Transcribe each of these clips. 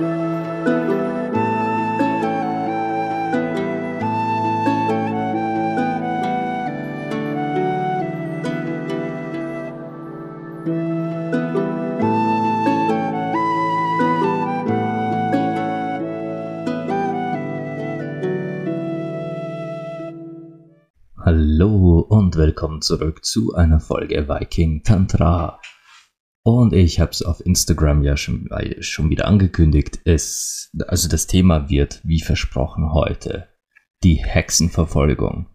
Hallo und willkommen zurück zu einer Folge Viking Tantra. Und ich habe es auf Instagram ja schon, schon wieder angekündigt. Es, also das Thema wird, wie versprochen, heute die Hexenverfolgung.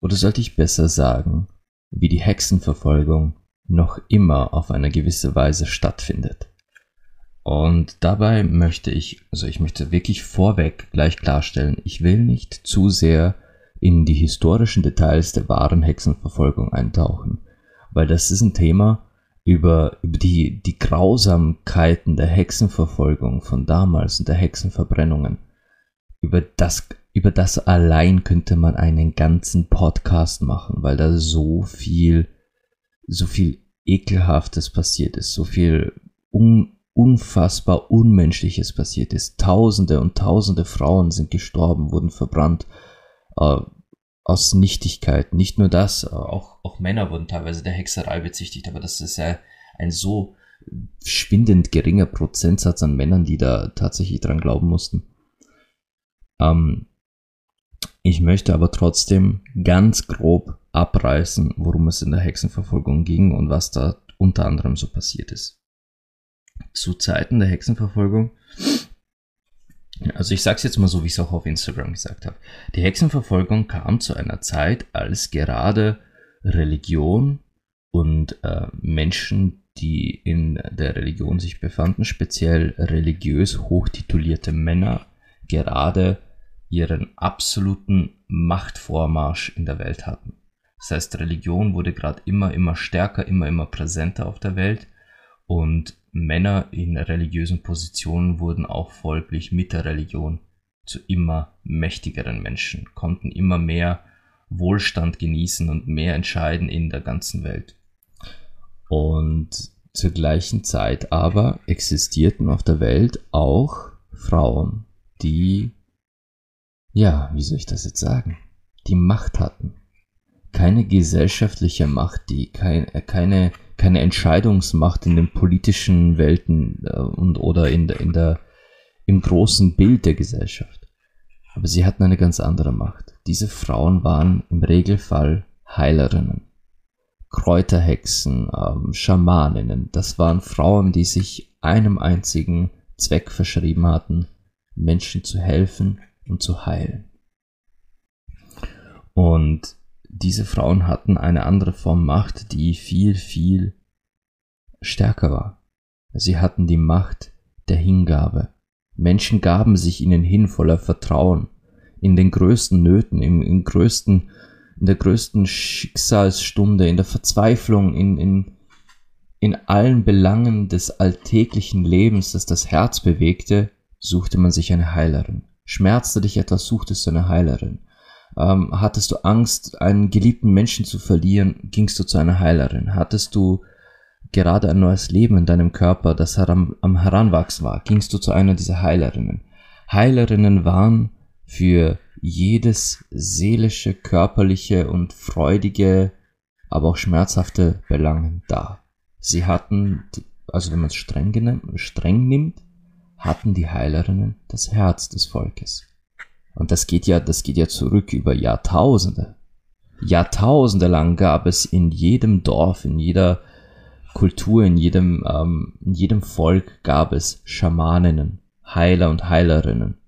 Oder sollte ich besser sagen, wie die Hexenverfolgung noch immer auf eine gewisse Weise stattfindet. Und dabei möchte ich, also ich möchte wirklich vorweg gleich klarstellen, ich will nicht zu sehr in die historischen Details der wahren Hexenverfolgung eintauchen, weil das ist ein Thema über, über die, die Grausamkeiten der Hexenverfolgung von damals und der Hexenverbrennungen. Über das, über das allein könnte man einen ganzen Podcast machen, weil da so viel, so viel Ekelhaftes passiert ist, so viel un, unfassbar Unmenschliches passiert ist. Tausende und tausende Frauen sind gestorben, wurden verbrannt, äh, aus Nichtigkeit. Nicht nur das, auch, auch Männer wurden teilweise der Hexerei bezichtigt, aber das ist ja ein so schwindend geringer Prozentsatz an Männern, die da tatsächlich dran glauben mussten. Ähm, ich möchte aber trotzdem ganz grob abreißen, worum es in der Hexenverfolgung ging und was da unter anderem so passiert ist. Zu Zeiten der Hexenverfolgung also ich sage es jetzt mal so, wie ich es auch auf Instagram gesagt habe. Die Hexenverfolgung kam zu einer Zeit, als gerade Religion und äh, Menschen, die in der Religion sich befanden, speziell religiös hochtitulierte Männer, gerade ihren absoluten Machtvormarsch in der Welt hatten. Das heißt, Religion wurde gerade immer, immer stärker, immer, immer präsenter auf der Welt und Männer in religiösen Positionen wurden auch folglich mit der Religion zu immer mächtigeren Menschen, konnten immer mehr Wohlstand genießen und mehr entscheiden in der ganzen Welt. Und zur gleichen Zeit aber existierten auf der Welt auch Frauen, die, ja, wie soll ich das jetzt sagen, die Macht hatten. Keine gesellschaftliche Macht, die kein, keine keine Entscheidungsmacht in den politischen Welten äh, und oder in der, in der, im großen Bild der Gesellschaft. Aber sie hatten eine ganz andere Macht. Diese Frauen waren im Regelfall Heilerinnen, Kräuterhexen, ähm, Schamaninnen. Das waren Frauen, die sich einem einzigen Zweck verschrieben hatten, Menschen zu helfen und zu heilen. Und diese Frauen hatten eine andere Form Macht, die viel, viel stärker war. Sie hatten die Macht der Hingabe. Menschen gaben sich ihnen hin voller Vertrauen. In den größten Nöten, im, im größten, in der größten Schicksalsstunde, in der Verzweiflung, in, in, in allen Belangen des alltäglichen Lebens, das das Herz bewegte, suchte man sich eine Heilerin. Schmerzte dich etwas, suchtest du eine Heilerin. Ähm, hattest du Angst, einen geliebten Menschen zu verlieren, gingst du zu einer Heilerin. Hattest du gerade ein neues Leben in deinem Körper, das am, am Heranwachsen war, gingst du zu einer dieser Heilerinnen. Heilerinnen waren für jedes seelische, körperliche und freudige, aber auch schmerzhafte Belangen da. Sie hatten, also wenn man es streng, streng nimmt, hatten die Heilerinnen das Herz des Volkes. Und das geht ja, das geht ja zurück über Jahrtausende. Jahrtausende lang gab es in jedem Dorf, in jeder Kultur, in jedem, ähm, in jedem Volk gab es Schamaninnen, Heiler und Heilerinnen.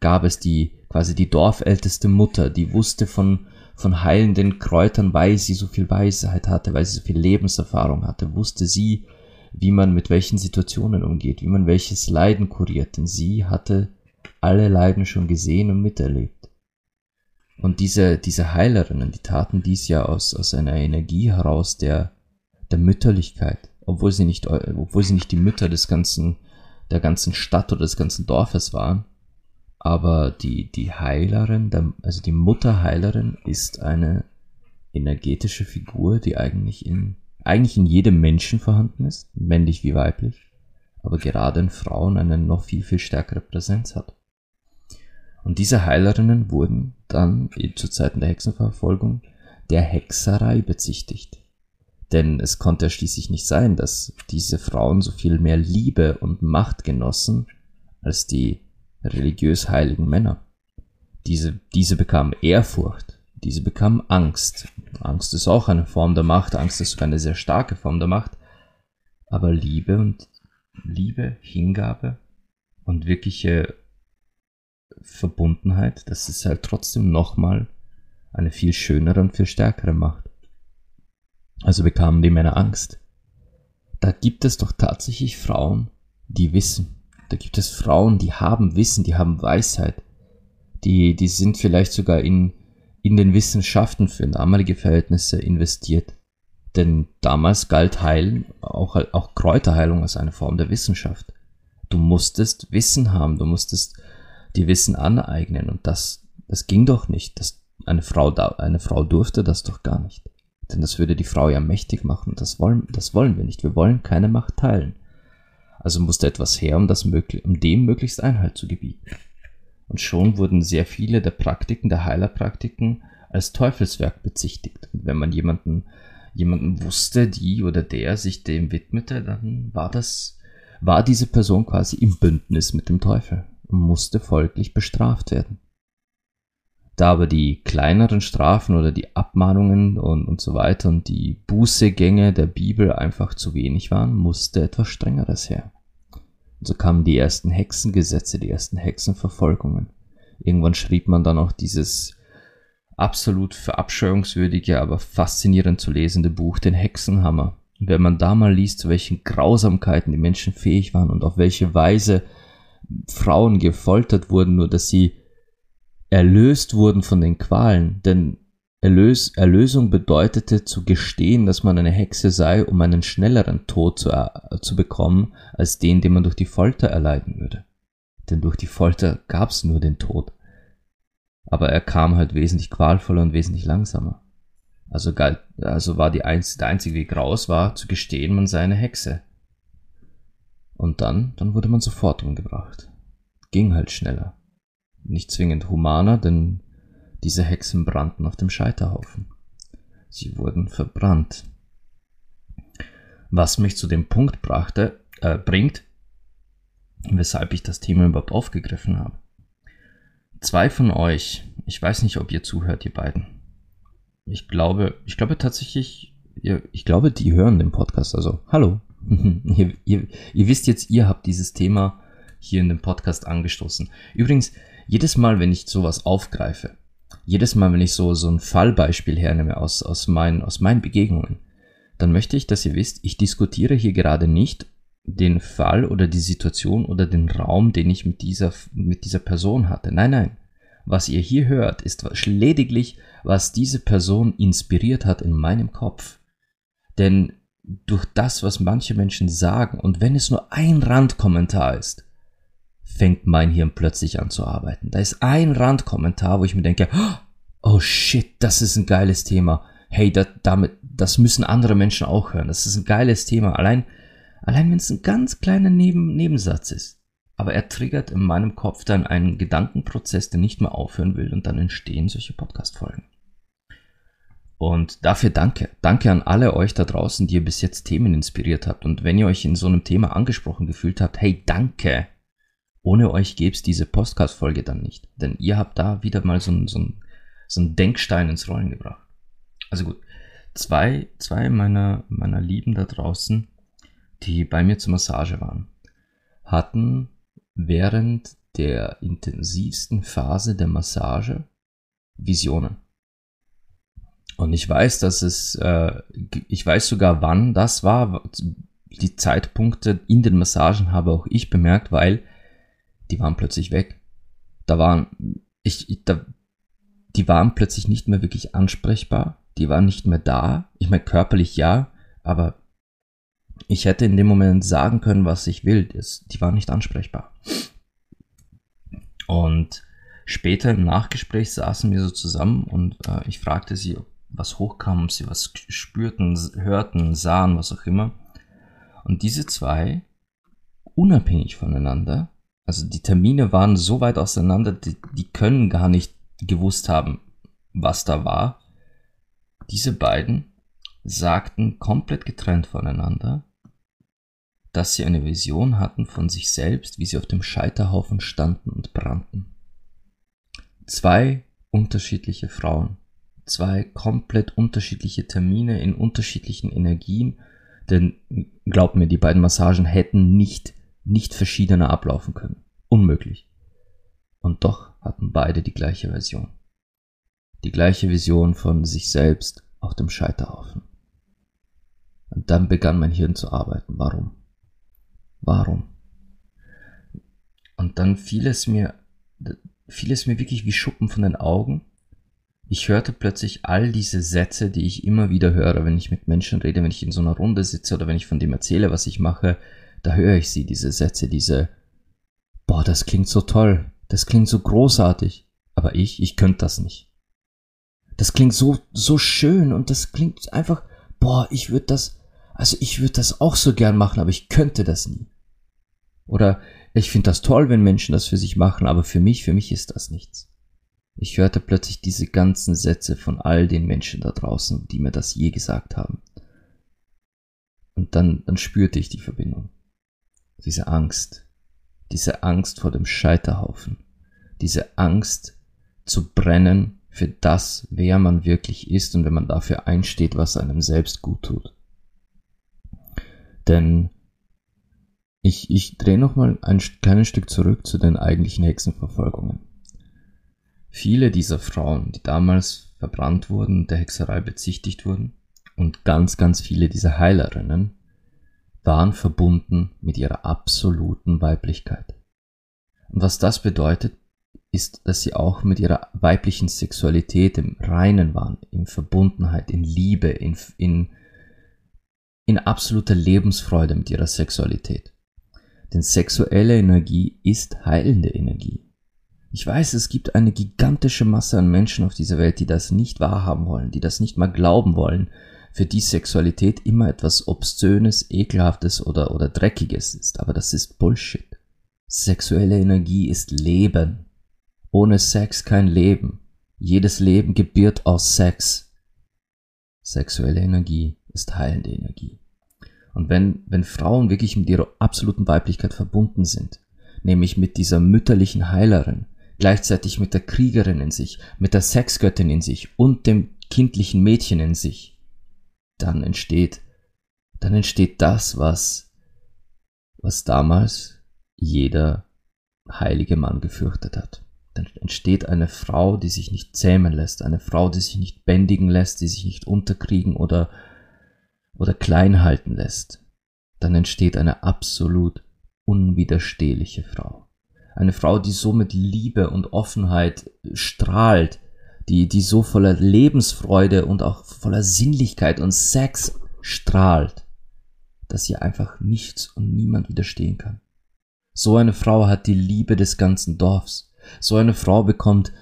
Gab es die, quasi die dorfälteste Mutter, die wusste von, von heilenden Kräutern, weil sie so viel Weisheit hatte, weil sie so viel Lebenserfahrung hatte, wusste sie, wie man mit welchen Situationen umgeht, wie man welches Leiden kuriert, denn sie hatte alle Leiden schon gesehen und miterlebt. Und diese, diese Heilerinnen, die taten dies ja aus, aus einer Energie heraus der, der Mütterlichkeit, obwohl sie nicht, obwohl sie nicht die Mütter des ganzen, der ganzen Stadt oder des ganzen Dorfes waren. Aber die, die Heilerin, der, also die Mutterheilerin ist eine energetische Figur, die eigentlich in, eigentlich in jedem Menschen vorhanden ist, männlich wie weiblich aber gerade in Frauen eine noch viel, viel stärkere Präsenz hat. Und diese Heilerinnen wurden dann zu Zeiten der Hexenverfolgung der Hexerei bezichtigt. Denn es konnte schließlich nicht sein, dass diese Frauen so viel mehr Liebe und Macht genossen als die religiös heiligen Männer. Diese, diese bekamen Ehrfurcht, diese bekamen Angst. Angst ist auch eine Form der Macht, Angst ist sogar eine sehr starke Form der Macht. Aber Liebe und Liebe, Hingabe und wirkliche Verbundenheit, das ist halt trotzdem nochmal eine viel schönere und viel stärkere Macht. Also bekamen die Männer Angst. Da gibt es doch tatsächlich Frauen, die wissen. Da gibt es Frauen, die haben Wissen, die haben Weisheit. Die, die sind vielleicht sogar in, in den Wissenschaften für damalige Verhältnisse investiert. Denn damals galt Heilen, auch, auch Kräuterheilung als eine Form der Wissenschaft. Du musstest Wissen haben, du musstest die Wissen aneignen und das, das ging doch nicht. Das, eine Frau, eine Frau durfte das doch gar nicht. Denn das würde die Frau ja mächtig machen. Das wollen, das wollen wir nicht. Wir wollen keine Macht teilen. Also musste etwas her, um, das möglich, um dem möglichst Einhalt zu gebieten. Und schon wurden sehr viele der Praktiken, der Heilerpraktiken, als Teufelswerk bezichtigt. Und wenn man jemanden, jemanden wusste, die oder der sich dem widmete, dann war das, war diese Person quasi im Bündnis mit dem Teufel und musste folglich bestraft werden. Da aber die kleineren Strafen oder die Abmahnungen und, und so weiter und die Bußegänge der Bibel einfach zu wenig waren, musste etwas Strengeres her. Und so kamen die ersten Hexengesetze, die ersten Hexenverfolgungen. Irgendwann schrieb man dann auch dieses absolut verabscheuungswürdige, aber faszinierend zu lesende Buch Den Hexenhammer. Und wenn man da mal liest, zu welchen Grausamkeiten die Menschen fähig waren und auf welche Weise Frauen gefoltert wurden, nur dass sie erlöst wurden von den Qualen, denn Erlös, Erlösung bedeutete zu gestehen, dass man eine Hexe sei, um einen schnelleren Tod zu, äh, zu bekommen, als den, den man durch die Folter erleiden würde. Denn durch die Folter gab's nur den Tod. Aber er kam halt wesentlich qualvoller und wesentlich langsamer. Also, galt, also war die einz, der einzige Weg raus, war zu gestehen, man sei eine Hexe. Und dann, dann wurde man sofort umgebracht. Ging halt schneller nicht zwingend humaner, denn diese Hexen brannten auf dem Scheiterhaufen. Sie wurden verbrannt. Was mich zu dem Punkt brachte, äh, bringt, weshalb ich das Thema überhaupt aufgegriffen habe. Zwei von euch, ich weiß nicht, ob ihr zuhört, ihr beiden. Ich glaube, ich glaube tatsächlich, ihr, ich glaube, die hören den Podcast. Also, hallo. ihr, ihr, ihr wisst jetzt, ihr habt dieses Thema hier in dem Podcast angestoßen. Übrigens, jedes Mal, wenn ich sowas aufgreife, jedes Mal, wenn ich so, so ein Fallbeispiel hernehme aus, aus, meinen, aus meinen Begegnungen, dann möchte ich, dass ihr wisst, ich diskutiere hier gerade nicht den Fall oder die Situation oder den Raum, den ich mit dieser, mit dieser Person hatte. Nein, nein. Was ihr hier hört, ist lediglich, was diese Person inspiriert hat in meinem Kopf. Denn durch das, was manche Menschen sagen, und wenn es nur ein Randkommentar ist, fängt mein Hirn plötzlich an zu arbeiten. Da ist ein Randkommentar, wo ich mir denke, oh shit, das ist ein geiles Thema. Hey, das, damit, das müssen andere Menschen auch hören. Das ist ein geiles Thema. Allein, allein wenn es ein ganz kleiner Neben, Nebensatz ist. Aber er triggert in meinem Kopf dann einen Gedankenprozess, der nicht mehr aufhören will und dann entstehen solche Podcast-Folgen. Und dafür danke. Danke an alle euch da draußen, die ihr bis jetzt Themen inspiriert habt. Und wenn ihr euch in so einem Thema angesprochen gefühlt habt, hey, danke. Ohne euch gäbe es diese Podcast-Folge dann nicht. Denn ihr habt da wieder mal so einen so so ein Denkstein ins Rollen gebracht. Also gut, zwei, zwei meiner, meiner Lieben da draußen, die bei mir zur Massage waren, hatten während der intensivsten Phase der Massage Visionen. Und ich weiß, dass es, äh, ich weiß sogar, wann das war. Die Zeitpunkte in den Massagen habe auch ich bemerkt, weil die waren plötzlich weg. Da waren, ich, ich da, die waren plötzlich nicht mehr wirklich ansprechbar. Die waren nicht mehr da. Ich meine, körperlich ja, aber ich hätte in dem Moment sagen können, was ich will. Das, die waren nicht ansprechbar. Und später im Nachgespräch saßen wir so zusammen und äh, ich fragte sie, was hochkam, ob sie was spürten, hörten, sahen, was auch immer. Und diese zwei unabhängig voneinander. Also die Termine waren so weit auseinander, die, die können gar nicht gewusst haben, was da war. Diese beiden sagten komplett getrennt voneinander, dass sie eine Vision hatten von sich selbst, wie sie auf dem Scheiterhaufen standen und brannten. Zwei unterschiedliche Frauen, zwei komplett unterschiedliche Termine in unterschiedlichen Energien, denn glaub mir, die beiden Massagen hätten nicht, nicht verschiedener ablaufen können. Unmöglich. Und doch hatten beide die gleiche Version. Die gleiche Vision von sich selbst auf dem Scheiterhaufen. Und dann begann mein Hirn zu arbeiten. Warum? Warum? Und dann fiel es mir, fiel es mir wirklich wie Schuppen von den Augen. Ich hörte plötzlich all diese Sätze, die ich immer wieder höre, wenn ich mit Menschen rede, wenn ich in so einer Runde sitze oder wenn ich von dem erzähle, was ich mache, da höre ich sie, diese Sätze, diese, boah, das klingt so toll, das klingt so großartig, aber ich, ich könnte das nicht. Das klingt so, so schön und das klingt einfach, boah, ich würde das, also ich würde das auch so gern machen, aber ich könnte das nie. Oder ich finde das toll, wenn Menschen das für sich machen, aber für mich, für mich ist das nichts. Ich hörte plötzlich diese ganzen Sätze von all den Menschen da draußen, die mir das je gesagt haben. Und dann, dann spürte ich die Verbindung. Diese Angst. Diese Angst vor dem Scheiterhaufen. Diese Angst zu brennen für das, wer man wirklich ist und wenn man dafür einsteht, was einem selbst gut tut. Denn ich, ich drehe nochmal ein kleines Stück zurück zu den eigentlichen Hexenverfolgungen. Viele dieser Frauen, die damals verbrannt wurden, der Hexerei bezichtigt wurden, und ganz, ganz viele dieser Heilerinnen waren verbunden mit ihrer absoluten Weiblichkeit. Und was das bedeutet, ist, dass sie auch mit ihrer weiblichen Sexualität im Reinen waren, in Verbundenheit, in Liebe, in, in in absoluter Lebensfreude mit ihrer Sexualität. Denn sexuelle Energie ist heilende Energie. Ich weiß, es gibt eine gigantische Masse an Menschen auf dieser Welt, die das nicht wahrhaben wollen, die das nicht mal glauben wollen, für die Sexualität immer etwas Obszönes, Ekelhaftes oder, oder Dreckiges ist. Aber das ist Bullshit. Sexuelle Energie ist Leben. Ohne Sex kein Leben. Jedes Leben gebiert aus Sex. Sexuelle Energie ist heilende Energie. Und wenn, wenn Frauen wirklich mit ihrer absoluten Weiblichkeit verbunden sind, nämlich mit dieser mütterlichen Heilerin, gleichzeitig mit der Kriegerin in sich, mit der Sexgöttin in sich und dem kindlichen Mädchen in sich, dann entsteht, dann entsteht das, was, was damals jeder heilige Mann gefürchtet hat. Dann entsteht eine Frau, die sich nicht zähmen lässt, eine Frau, die sich nicht bändigen lässt, die sich nicht unterkriegen oder oder klein halten lässt, dann entsteht eine absolut unwiderstehliche Frau. Eine Frau, die so mit Liebe und Offenheit strahlt, die, die so voller Lebensfreude und auch voller Sinnlichkeit und Sex strahlt, dass ihr einfach nichts und niemand widerstehen kann. So eine Frau hat die Liebe des ganzen Dorfs. So eine Frau bekommt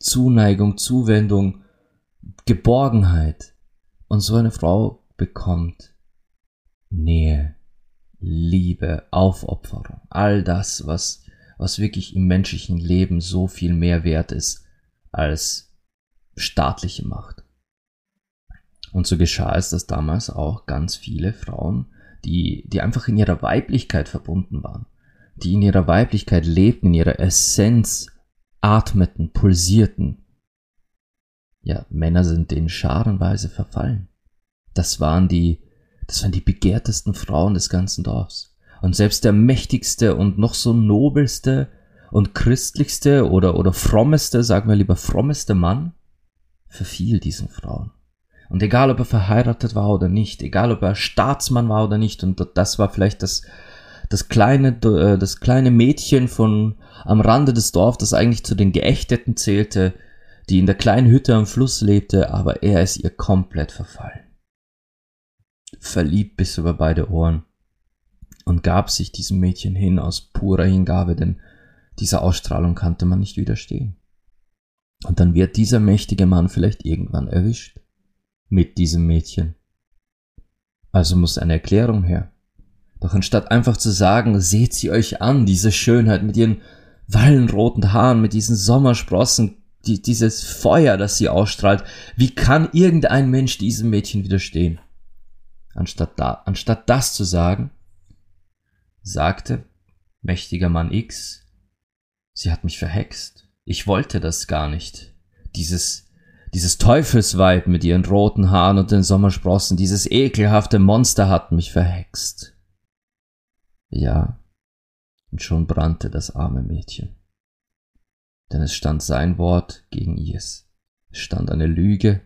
Zuneigung, Zuwendung, Geborgenheit. Und so eine Frau bekommt Nähe, Liebe, Aufopferung, all das, was, was wirklich im menschlichen Leben so viel mehr wert ist als staatliche Macht. Und so geschah es, dass damals auch ganz viele Frauen, die, die einfach in ihrer Weiblichkeit verbunden waren, die in ihrer Weiblichkeit lebten, in ihrer Essenz atmeten, pulsierten. Ja, Männer sind denen scharenweise verfallen. Das waren die, das waren die begehrtesten Frauen des ganzen Dorfs. Und selbst der mächtigste und noch so nobelste und christlichste oder, oder frommeste, sagen wir lieber frommeste Mann, verfiel diesen Frauen. Und egal, ob er verheiratet war oder nicht, egal, ob er Staatsmann war oder nicht, und das war vielleicht das, das kleine, äh, das kleine Mädchen von am Rande des Dorfs, das eigentlich zu den Geächteten zählte, die in der kleinen Hütte am Fluss lebte, aber er ist ihr komplett verfallen verliebt bis über beide Ohren und gab sich diesem Mädchen hin aus purer Hingabe, denn dieser Ausstrahlung kannte man nicht widerstehen. Und dann wird dieser mächtige Mann vielleicht irgendwann erwischt mit diesem Mädchen. Also muss eine Erklärung her. Doch anstatt einfach zu sagen, seht sie euch an, diese Schönheit mit ihren wallenroten Haaren, mit diesen Sommersprossen, die, dieses Feuer, das sie ausstrahlt, wie kann irgendein Mensch diesem Mädchen widerstehen? Anstatt, da, anstatt das zu sagen, sagte mächtiger Mann X, sie hat mich verhext. Ich wollte das gar nicht. Dieses, dieses Teufelsweib mit ihren roten Haaren und den Sommersprossen, dieses ekelhafte Monster hat mich verhext. Ja, und schon brannte das arme Mädchen. Denn es stand sein Wort gegen ihrs. Es stand eine Lüge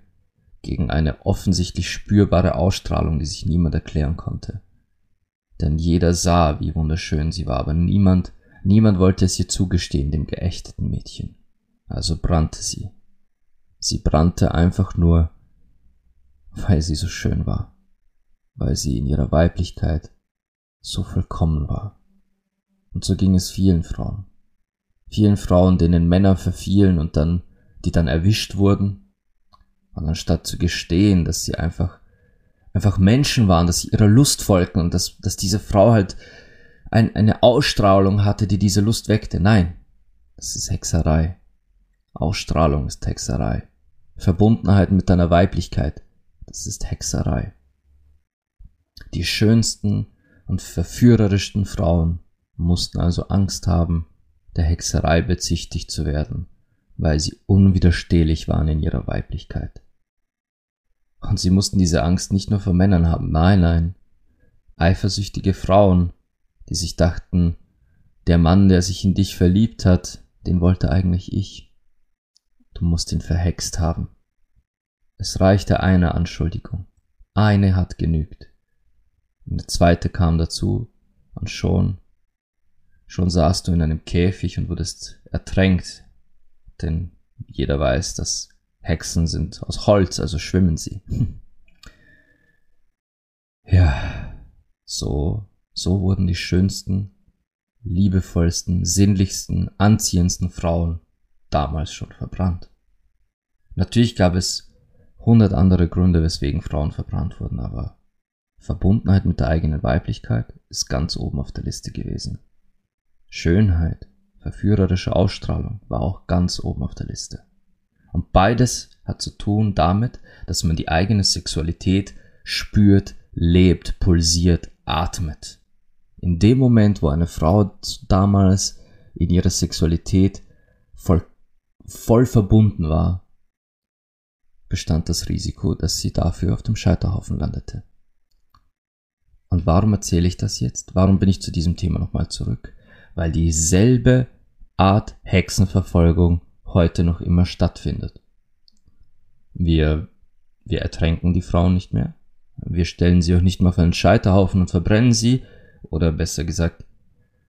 gegen eine offensichtlich spürbare Ausstrahlung, die sich niemand erklären konnte. Denn jeder sah, wie wunderschön sie war, aber niemand, niemand wollte es ihr zugestehen, dem geächteten Mädchen. Also brannte sie. Sie brannte einfach nur, weil sie so schön war, weil sie in ihrer Weiblichkeit so vollkommen war. Und so ging es vielen Frauen. Vielen Frauen, denen Männer verfielen und dann, die dann erwischt wurden. Und anstatt zu gestehen, dass sie einfach, einfach Menschen waren, dass sie ihrer Lust folgten und dass, dass diese Frau halt ein, eine Ausstrahlung hatte, die diese Lust weckte. Nein, das ist Hexerei. Ausstrahlung ist Hexerei. Verbundenheit mit deiner Weiblichkeit, das ist Hexerei. Die schönsten und verführerischsten Frauen mussten also Angst haben, der Hexerei bezichtigt zu werden, weil sie unwiderstehlich waren in ihrer Weiblichkeit. Und sie mussten diese Angst nicht nur vor Männern haben, nein, nein, eifersüchtige Frauen, die sich dachten, der Mann, der sich in dich verliebt hat, den wollte eigentlich ich. Du musst ihn verhext haben. Es reichte eine Anschuldigung. Eine hat genügt. Und der zweite kam dazu, und schon Schon saßt du in einem Käfig und wurdest ertränkt, denn jeder weiß, dass Hexen sind aus Holz, also schwimmen sie. ja, so, so wurden die schönsten, liebevollsten, sinnlichsten, anziehendsten Frauen damals schon verbrannt. Natürlich gab es hundert andere Gründe, weswegen Frauen verbrannt wurden, aber Verbundenheit mit der eigenen Weiblichkeit ist ganz oben auf der Liste gewesen. Schönheit, verführerische Ausstrahlung war auch ganz oben auf der Liste. Und beides hat zu tun damit, dass man die eigene Sexualität spürt, lebt, pulsiert, atmet. In dem Moment, wo eine Frau damals in ihrer Sexualität voll, voll verbunden war, bestand das Risiko, dass sie dafür auf dem Scheiterhaufen landete. Und warum erzähle ich das jetzt? Warum bin ich zu diesem Thema nochmal zurück? weil dieselbe Art Hexenverfolgung heute noch immer stattfindet. Wir, wir ertränken die Frauen nicht mehr. Wir stellen sie auch nicht mehr auf einen Scheiterhaufen und verbrennen sie. Oder besser gesagt,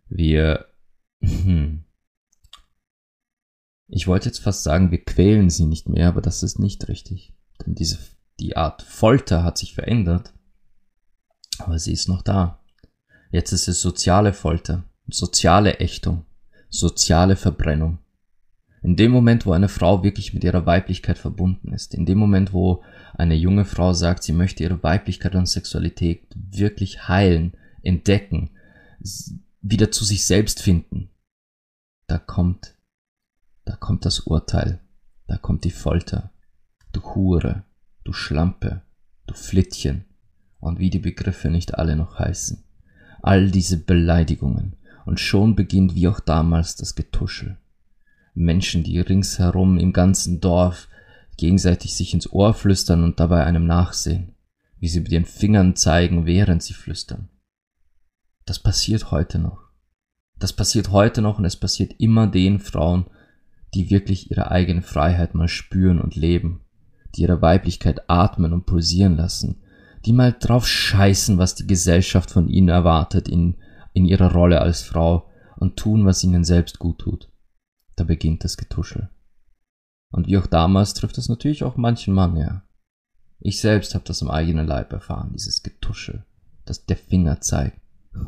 wir, hm, ich wollte jetzt fast sagen, wir quälen sie nicht mehr, aber das ist nicht richtig. Denn diese, die Art Folter hat sich verändert. Aber sie ist noch da. Jetzt ist es soziale Folter soziale Ächtung, soziale Verbrennung. In dem Moment, wo eine Frau wirklich mit ihrer Weiblichkeit verbunden ist, in dem Moment, wo eine junge Frau sagt, sie möchte ihre Weiblichkeit und Sexualität wirklich heilen, entdecken, wieder zu sich selbst finden, da kommt, da kommt das Urteil, da kommt die Folter, du Hure, du Schlampe, du Flittchen und wie die Begriffe nicht alle noch heißen. All diese Beleidigungen, und schon beginnt wie auch damals das Getuschel. Menschen, die ringsherum im ganzen Dorf gegenseitig sich ins Ohr flüstern und dabei einem nachsehen, wie sie mit ihren Fingern zeigen, während sie flüstern. Das passiert heute noch. Das passiert heute noch und es passiert immer den Frauen, die wirklich ihre eigene Freiheit mal spüren und leben, die ihre Weiblichkeit atmen und pulsieren lassen, die mal drauf scheißen, was die Gesellschaft von ihnen erwartet in in ihrer Rolle als Frau und tun, was ihnen selbst gut tut. Da beginnt das Getuschel. Und wie auch damals trifft das natürlich auch manchen Mann, ja. Ich selbst habe das im eigenen Leib erfahren, dieses Getuschel, das der Finger zeigt.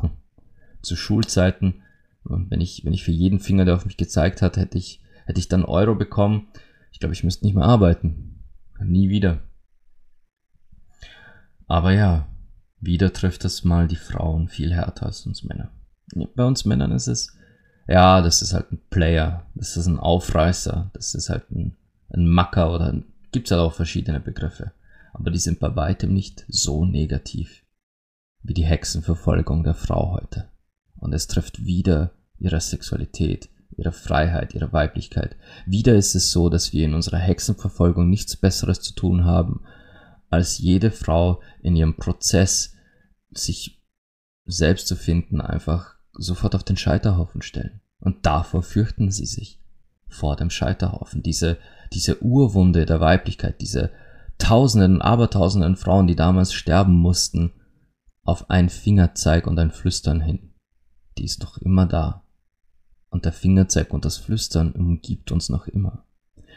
Zu Schulzeiten, wenn ich, wenn ich für jeden Finger, der auf mich gezeigt hat, hätte ich, hätte ich dann Euro bekommen. Ich glaube, ich müsste nicht mehr arbeiten. Nie wieder. Aber ja, wieder trifft es mal die Frauen viel härter als uns Männer. Bei uns Männern ist es, ja, das ist halt ein Player, das ist ein Aufreißer, das ist halt ein, ein Macker oder gibt es halt auch verschiedene Begriffe. Aber die sind bei weitem nicht so negativ wie die Hexenverfolgung der Frau heute. Und es trifft wieder ihre Sexualität, ihre Freiheit, ihre Weiblichkeit. Wieder ist es so, dass wir in unserer Hexenverfolgung nichts Besseres zu tun haben, als jede Frau in ihrem Prozess sich selbst zu finden, einfach sofort auf den Scheiterhaufen stellen. Und davor fürchten sie sich. Vor dem Scheiterhaufen. Diese, diese Urwunde der Weiblichkeit, diese Tausenden, Abertausenden Frauen, die damals sterben mussten, auf ein Fingerzeig und ein Flüstern hin. Die ist noch immer da. Und der Fingerzeig und das Flüstern umgibt uns noch immer.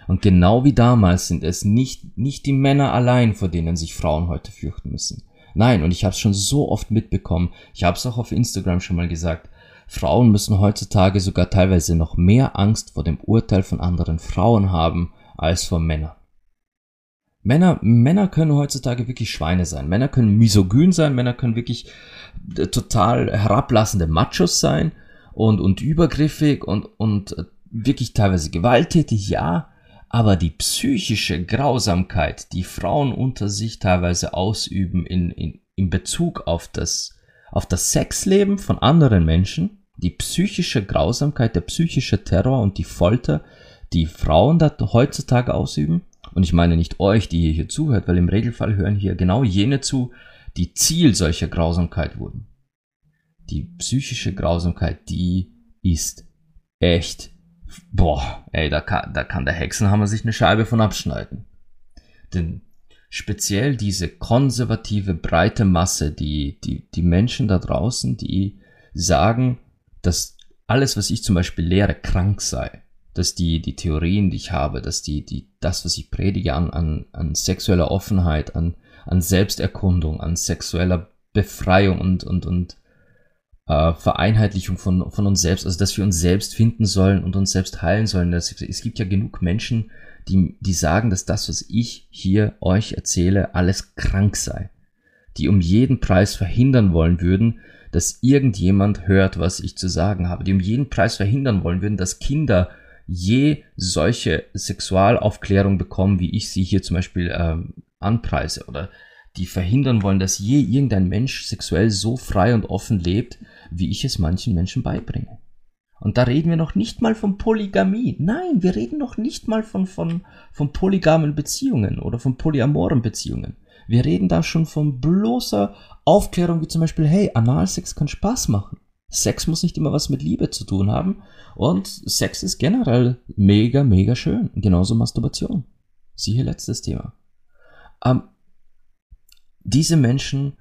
Und genau wie damals sind es nicht, nicht die Männer allein, vor denen sich Frauen heute fürchten müssen. Nein, und ich habe es schon so oft mitbekommen, ich habe es auch auf Instagram schon mal gesagt, Frauen müssen heutzutage sogar teilweise noch mehr Angst vor dem Urteil von anderen Frauen haben als vor Männern. Männer, Männer können heutzutage wirklich Schweine sein. Männer können misogyn sein. Männer können wirklich äh, total herablassende Machos sein und, und übergriffig und, und äh, wirklich teilweise gewalttätig, ja. Aber die psychische Grausamkeit, die Frauen unter sich teilweise ausüben in, in, in Bezug auf das, auf das Sexleben von anderen Menschen, die psychische Grausamkeit, der psychische Terror und die Folter, die Frauen da heutzutage ausüben, und ich meine nicht euch, die ihr hier zuhört, weil im Regelfall hören hier genau jene zu, die Ziel solcher Grausamkeit wurden. Die psychische Grausamkeit, die ist echt, boah, ey, da kann, da kann der Hexenhammer sich eine Scheibe von abschneiden. Denn speziell diese konservative, breite Masse, die, die, die Menschen da draußen, die sagen, dass alles, was ich zum Beispiel lehre, krank sei dass die, die Theorien, die ich habe, dass die, die, das, was ich predige an, an, an sexueller Offenheit, an, an Selbsterkundung, an sexueller Befreiung und, und, und äh, Vereinheitlichung von, von uns selbst, also dass wir uns selbst finden sollen und uns selbst heilen sollen. Das, es gibt ja genug Menschen, die, die sagen, dass das, was ich hier euch erzähle, alles krank sei. Die um jeden Preis verhindern wollen würden, dass irgendjemand hört, was ich zu sagen habe. Die um jeden Preis verhindern wollen würden, dass Kinder je solche Sexualaufklärung bekommen, wie ich sie hier zum Beispiel ähm, anpreise oder die verhindern wollen, dass je irgendein Mensch sexuell so frei und offen lebt, wie ich es manchen Menschen beibringe. Und da reden wir noch nicht mal von Polygamie. Nein, wir reden noch nicht mal von, von, von polygamen Beziehungen oder von polyamoren Beziehungen. Wir reden da schon von bloßer Aufklärung, wie zum Beispiel, hey, Analsex kann Spaß machen. Sex muss nicht immer was mit Liebe zu tun haben und Sex ist generell mega, mega schön. Genauso Masturbation. Siehe letztes Thema. Ähm, diese Menschen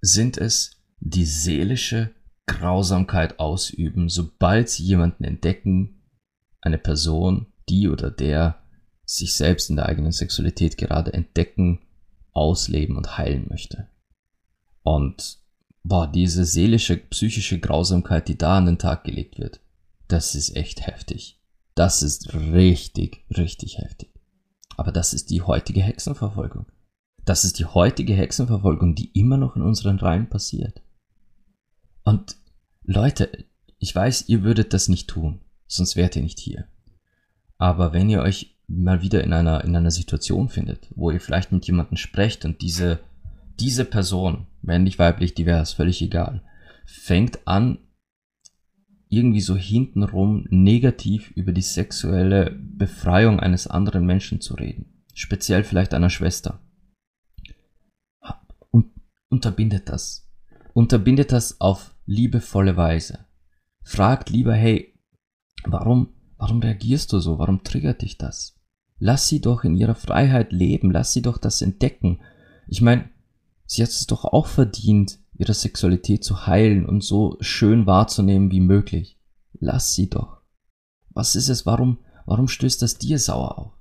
sind es, die seelische Grausamkeit ausüben, sobald sie jemanden entdecken, eine Person, die oder der sich selbst in der eigenen Sexualität gerade entdecken, ausleben und heilen möchte. Und boah, diese seelische, psychische Grausamkeit, die da an den Tag gelegt wird, das ist echt heftig. Das ist richtig, richtig heftig. Aber das ist die heutige Hexenverfolgung. Das ist die heutige Hexenverfolgung, die immer noch in unseren Reihen passiert. Und Leute, ich weiß, ihr würdet das nicht tun, sonst wärt ihr nicht hier. Aber wenn ihr euch mal wieder in einer, in einer Situation findet, wo ihr vielleicht mit jemandem sprecht und diese diese Person, männlich, weiblich, divers, völlig egal, fängt an, irgendwie so hintenrum negativ über die sexuelle Befreiung eines anderen Menschen zu reden. Speziell vielleicht einer Schwester. Und unterbindet das. Unterbindet das auf liebevolle Weise. Fragt lieber, hey, warum, warum reagierst du so? Warum triggert dich das? Lass sie doch in ihrer Freiheit leben. Lass sie doch das entdecken. Ich meine, Sie hat es doch auch verdient, ihre Sexualität zu heilen und so schön wahrzunehmen wie möglich. Lass sie doch. Was ist es? Warum, warum stößt das dir sauer auf?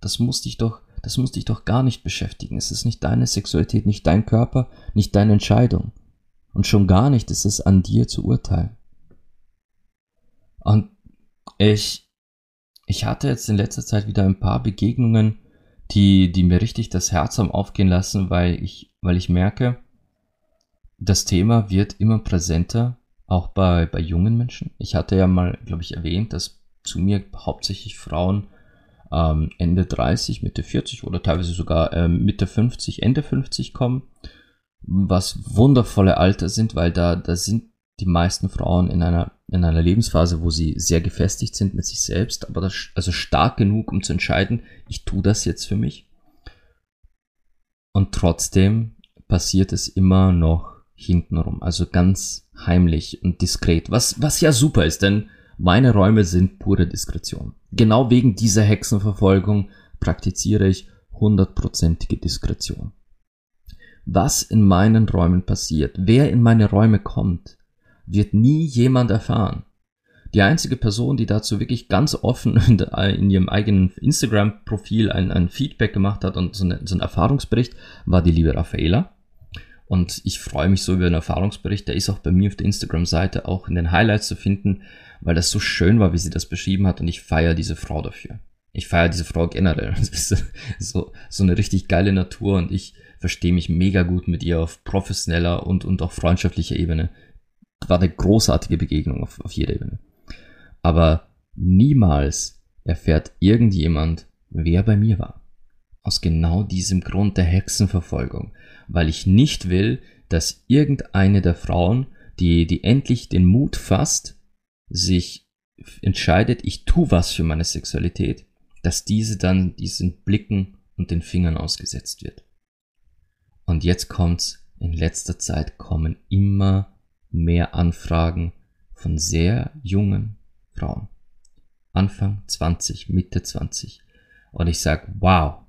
Das muss dich doch, das muss dich doch gar nicht beschäftigen. Es ist nicht deine Sexualität, nicht dein Körper, nicht deine Entscheidung. Und schon gar nicht ist es an dir zu urteilen. Und ich, ich hatte jetzt in letzter Zeit wieder ein paar Begegnungen die, die mir richtig das Herz haben aufgehen lassen, weil ich, weil ich merke, das Thema wird immer präsenter, auch bei, bei jungen Menschen. Ich hatte ja mal, glaube ich, erwähnt, dass zu mir hauptsächlich Frauen ähm, Ende 30, Mitte 40 oder teilweise sogar ähm, Mitte 50, Ende 50 kommen, was wundervolle Alter sind, weil da, da sind die meisten Frauen in einer, in einer Lebensphase, wo sie sehr gefestigt sind mit sich selbst, aber das, also stark genug, um zu entscheiden, ich tue das jetzt für mich. Und trotzdem passiert es immer noch hintenrum, also ganz heimlich und diskret, was, was ja super ist, denn meine Räume sind pure Diskretion. Genau wegen dieser Hexenverfolgung praktiziere ich hundertprozentige Diskretion. Was in meinen Räumen passiert, wer in meine Räume kommt, wird nie jemand erfahren. Die einzige Person, die dazu wirklich ganz offen in, ihrem eigenen Instagram-Profil ein, ein, Feedback gemacht hat und so, eine, so einen Erfahrungsbericht, war die liebe Raffaela. Und ich freue mich so über den Erfahrungsbericht. Der ist auch bei mir auf der Instagram-Seite auch in den Highlights zu finden, weil das so schön war, wie sie das beschrieben hat. Und ich feiere diese Frau dafür. Ich feiere diese Frau generell. Das ist so, so eine richtig geile Natur und ich verstehe mich mega gut mit ihr auf professioneller und, und auch freundschaftlicher Ebene. War eine großartige Begegnung auf, auf jeder Ebene. Aber niemals erfährt irgendjemand, wer bei mir war. Aus genau diesem Grund der Hexenverfolgung, weil ich nicht will, dass irgendeine der Frauen, die, die endlich den Mut fasst, sich entscheidet, ich tu was für meine Sexualität, dass diese dann diesen Blicken und den Fingern ausgesetzt wird. Und jetzt kommt's, in letzter Zeit kommen immer mehr Anfragen von sehr jungen Frauen. Anfang 20, Mitte 20. Und ich sag, wow,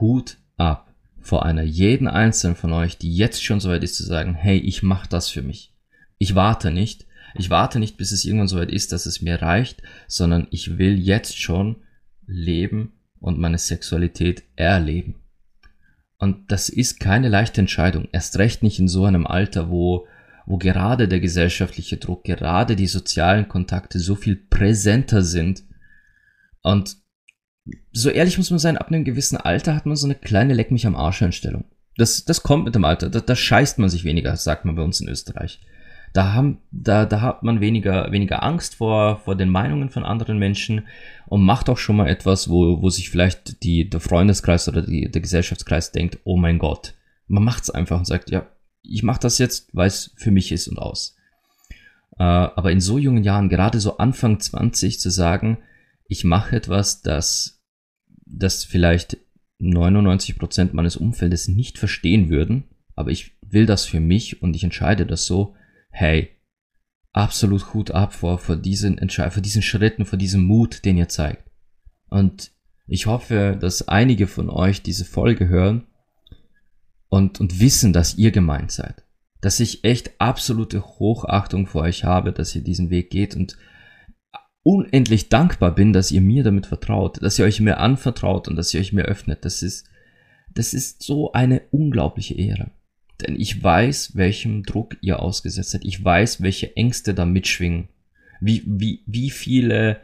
Hut ab vor einer jeden einzelnen von euch, die jetzt schon so weit ist zu sagen, hey, ich mach das für mich. Ich warte nicht. Ich warte nicht, bis es irgendwann so weit ist, dass es mir reicht, sondern ich will jetzt schon leben und meine Sexualität erleben. Und das ist keine leichte Entscheidung. Erst recht nicht in so einem Alter, wo, wo gerade der gesellschaftliche Druck, gerade die sozialen Kontakte so viel präsenter sind. Und so ehrlich muss man sein, ab einem gewissen Alter hat man so eine kleine Leck mich am Arsch Einstellung. Das, das kommt mit dem Alter. Da, da scheißt man sich weniger, sagt man bei uns in Österreich. Da, haben, da, da hat man weniger, weniger Angst vor, vor den Meinungen von anderen Menschen und macht auch schon mal etwas, wo, wo sich vielleicht die, der Freundeskreis oder die, der Gesellschaftskreis denkt, oh mein Gott. Man macht es einfach und sagt, ja, ich mache das jetzt, weil es für mich ist und aus. Äh, aber in so jungen Jahren, gerade so Anfang 20 zu sagen, ich mache etwas, das, das vielleicht 99% meines Umfeldes nicht verstehen würden, aber ich will das für mich und ich entscheide das so, hey, absolut Hut ab vor, vor diesen Entschei vor diesen Schritten, vor diesem Mut, den ihr zeigt. Und ich hoffe, dass einige von euch diese Folge hören und, und wissen, dass ihr gemeint seid. Dass ich echt absolute Hochachtung vor euch habe, dass ihr diesen Weg geht und unendlich dankbar bin, dass ihr mir damit vertraut, dass ihr euch mir anvertraut und dass ihr euch mir öffnet. Das ist, das ist so eine unglaubliche Ehre. Denn ich weiß, welchem Druck ihr ausgesetzt seid. Ich weiß, welche Ängste da mitschwingen. Wie, wie, wie viele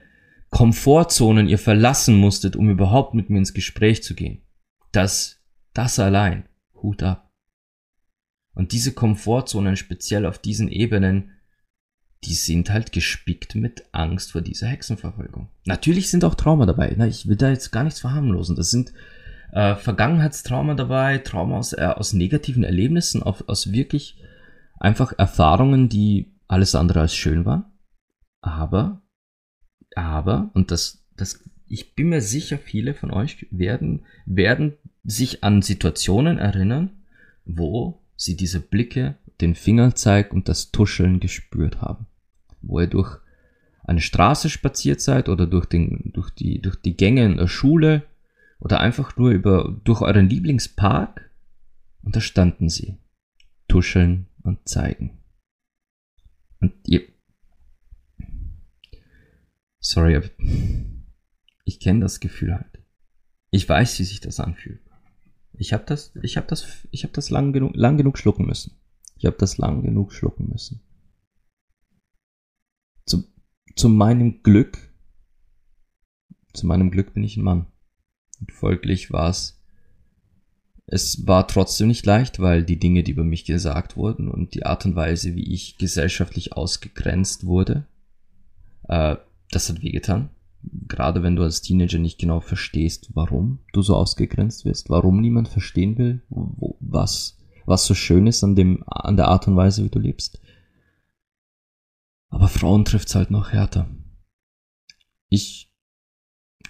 Komfortzonen ihr verlassen musstet, um überhaupt mit mir ins Gespräch zu gehen. Das, das allein. Hut ab. Und diese Komfortzonen speziell auf diesen Ebenen, die sind halt gespickt mit Angst vor dieser Hexenverfolgung. Natürlich sind auch Trauma dabei. Ne? Ich will da jetzt gar nichts verharmlosen. Das sind äh, Vergangenheitstrauma dabei, Trauma aus, äh, aus negativen Erlebnissen, auf, aus wirklich einfach Erfahrungen, die alles andere als schön waren. Aber, aber, und das, das, ich bin mir sicher, viele von euch werden, werden sich an Situationen erinnern, wo sie diese Blicke, den Fingerzeig und das Tuscheln gespürt haben. Wo ihr durch eine Straße spaziert seid oder durch, den, durch, die, durch die Gänge in der Schule oder einfach nur über, durch euren Lieblingspark und da standen sie, tuscheln und zeigen. Und ihr, sorry, aber ich kenne das Gefühl halt. Ich weiß, wie sich das anfühlt. Ich habe das, ich habe das, ich habe das lang genug, lang genug schlucken müssen. Ich habe das lang genug schlucken müssen. Zu, zu meinem Glück, zu meinem Glück bin ich ein Mann. Und folglich war es Es war trotzdem nicht leicht, weil die Dinge, die über mich gesagt wurden und die Art und Weise, wie ich gesellschaftlich ausgegrenzt wurde, äh, das hat wehgetan. Gerade wenn du als Teenager nicht genau verstehst, warum du so ausgegrenzt wirst, warum niemand verstehen will, wo, was, was so schön ist an dem, an der Art und Weise, wie du lebst. Aber Frauen trifft's halt noch härter. Ich,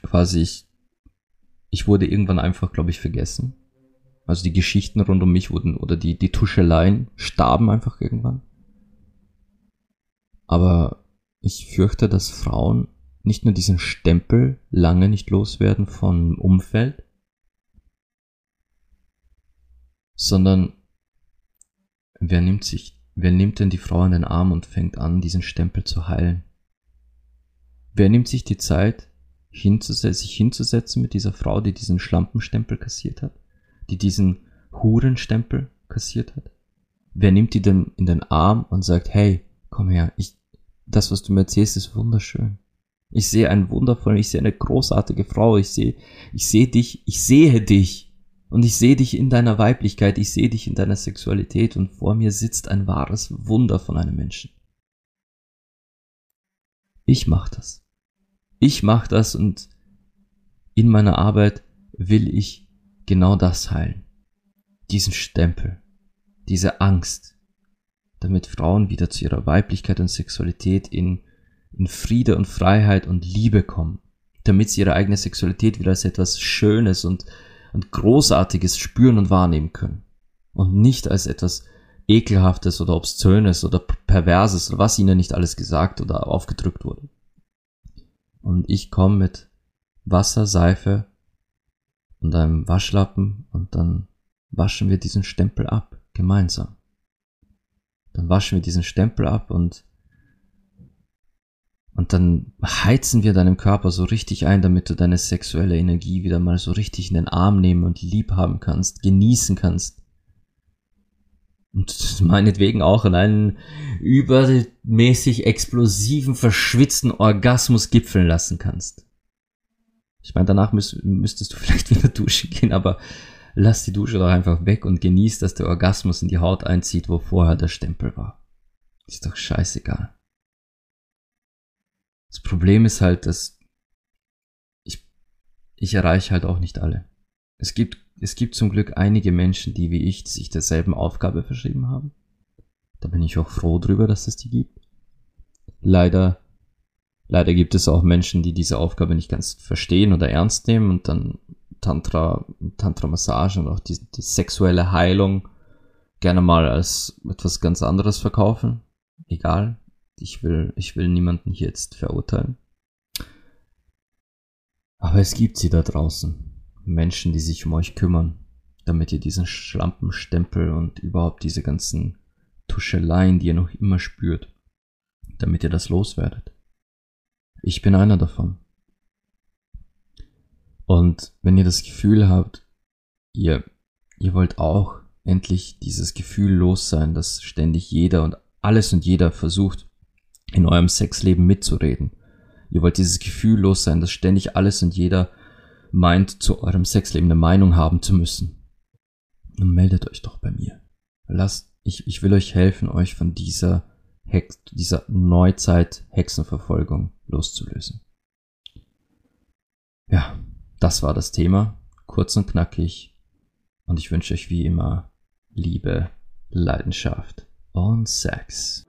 quasi, ich, ich wurde irgendwann einfach, glaube ich, vergessen. Also die Geschichten rund um mich wurden, oder die, die Tuscheleien starben einfach irgendwann. Aber ich fürchte, dass Frauen nicht nur diesen Stempel lange nicht loswerden von Umfeld, sondern wer nimmt sich, wer nimmt denn die Frau in den Arm und fängt an, diesen Stempel zu heilen? Wer nimmt sich die Zeit, hinzusetzen, sich hinzusetzen mit dieser Frau, die diesen Schlampenstempel kassiert hat, die diesen Hurenstempel kassiert hat? Wer nimmt die denn in den Arm und sagt, hey, komm her, ich, das, was du mir erzählst, ist wunderschön. Ich sehe einen wundervollen, ich sehe eine großartige Frau, ich sehe, ich sehe dich, ich sehe dich. Und ich sehe dich in deiner Weiblichkeit, ich sehe dich in deiner Sexualität und vor mir sitzt ein wahres Wunder von einem Menschen. Ich mach das. Ich mach das und in meiner Arbeit will ich genau das heilen. Diesen Stempel, diese Angst, damit Frauen wieder zu ihrer Weiblichkeit und Sexualität in, in Friede und Freiheit und Liebe kommen, damit sie ihre eigene Sexualität wieder als etwas Schönes und, und Großartiges spüren und wahrnehmen können und nicht als etwas Ekelhaftes oder Obszönes oder Perverses oder was ihnen nicht alles gesagt oder aufgedrückt wurde. Und ich komme mit Wasser, Seife und einem Waschlappen und dann waschen wir diesen Stempel ab, gemeinsam dann waschen wir diesen Stempel ab und und dann heizen wir deinem Körper so richtig ein, damit du deine sexuelle Energie wieder mal so richtig in den Arm nehmen und lieb haben kannst, genießen kannst. Und meinetwegen auch in einen übermäßig explosiven, verschwitzten Orgasmus gipfeln lassen kannst. Ich meine, danach müsst, müsstest du vielleicht wieder duschen gehen, aber lass die Dusche doch einfach weg und genieß, dass der Orgasmus in die Haut einzieht, wo vorher der Stempel war. Ist doch scheißegal. Das Problem ist halt, dass ich, ich erreiche halt auch nicht alle. Es gibt, es gibt zum Glück einige Menschen, die wie ich sich derselben Aufgabe verschrieben haben. Da bin ich auch froh drüber, dass es die gibt. Leider, leider gibt es auch Menschen, die diese Aufgabe nicht ganz verstehen oder ernst nehmen und dann Tantra, Tantra-Massage und auch die, die sexuelle Heilung gerne mal als etwas ganz anderes verkaufen. Egal. Ich will, ich will niemanden hier jetzt verurteilen. Aber es gibt sie da draußen. Menschen, die sich um euch kümmern, damit ihr diesen Schlampenstempel und überhaupt diese ganzen Tuscheleien, die ihr noch immer spürt, damit ihr das loswerdet. Ich bin einer davon. Und wenn ihr das Gefühl habt, ihr, ihr wollt auch endlich dieses Gefühl los sein, dass ständig jeder und alles und jeder versucht, in eurem Sexleben mitzureden. Ihr wollt dieses Gefühl los sein, dass ständig alles und jeder meint, zu eurem Sexleben eine Meinung haben zu müssen. Dann meldet euch doch bei mir. Lasst, ich, ich will euch helfen, euch von dieser Hex, dieser Neuzeit Hexenverfolgung loszulösen. Ja, das war das Thema, kurz und knackig. Und ich wünsche euch wie immer Liebe, Leidenschaft und Sex.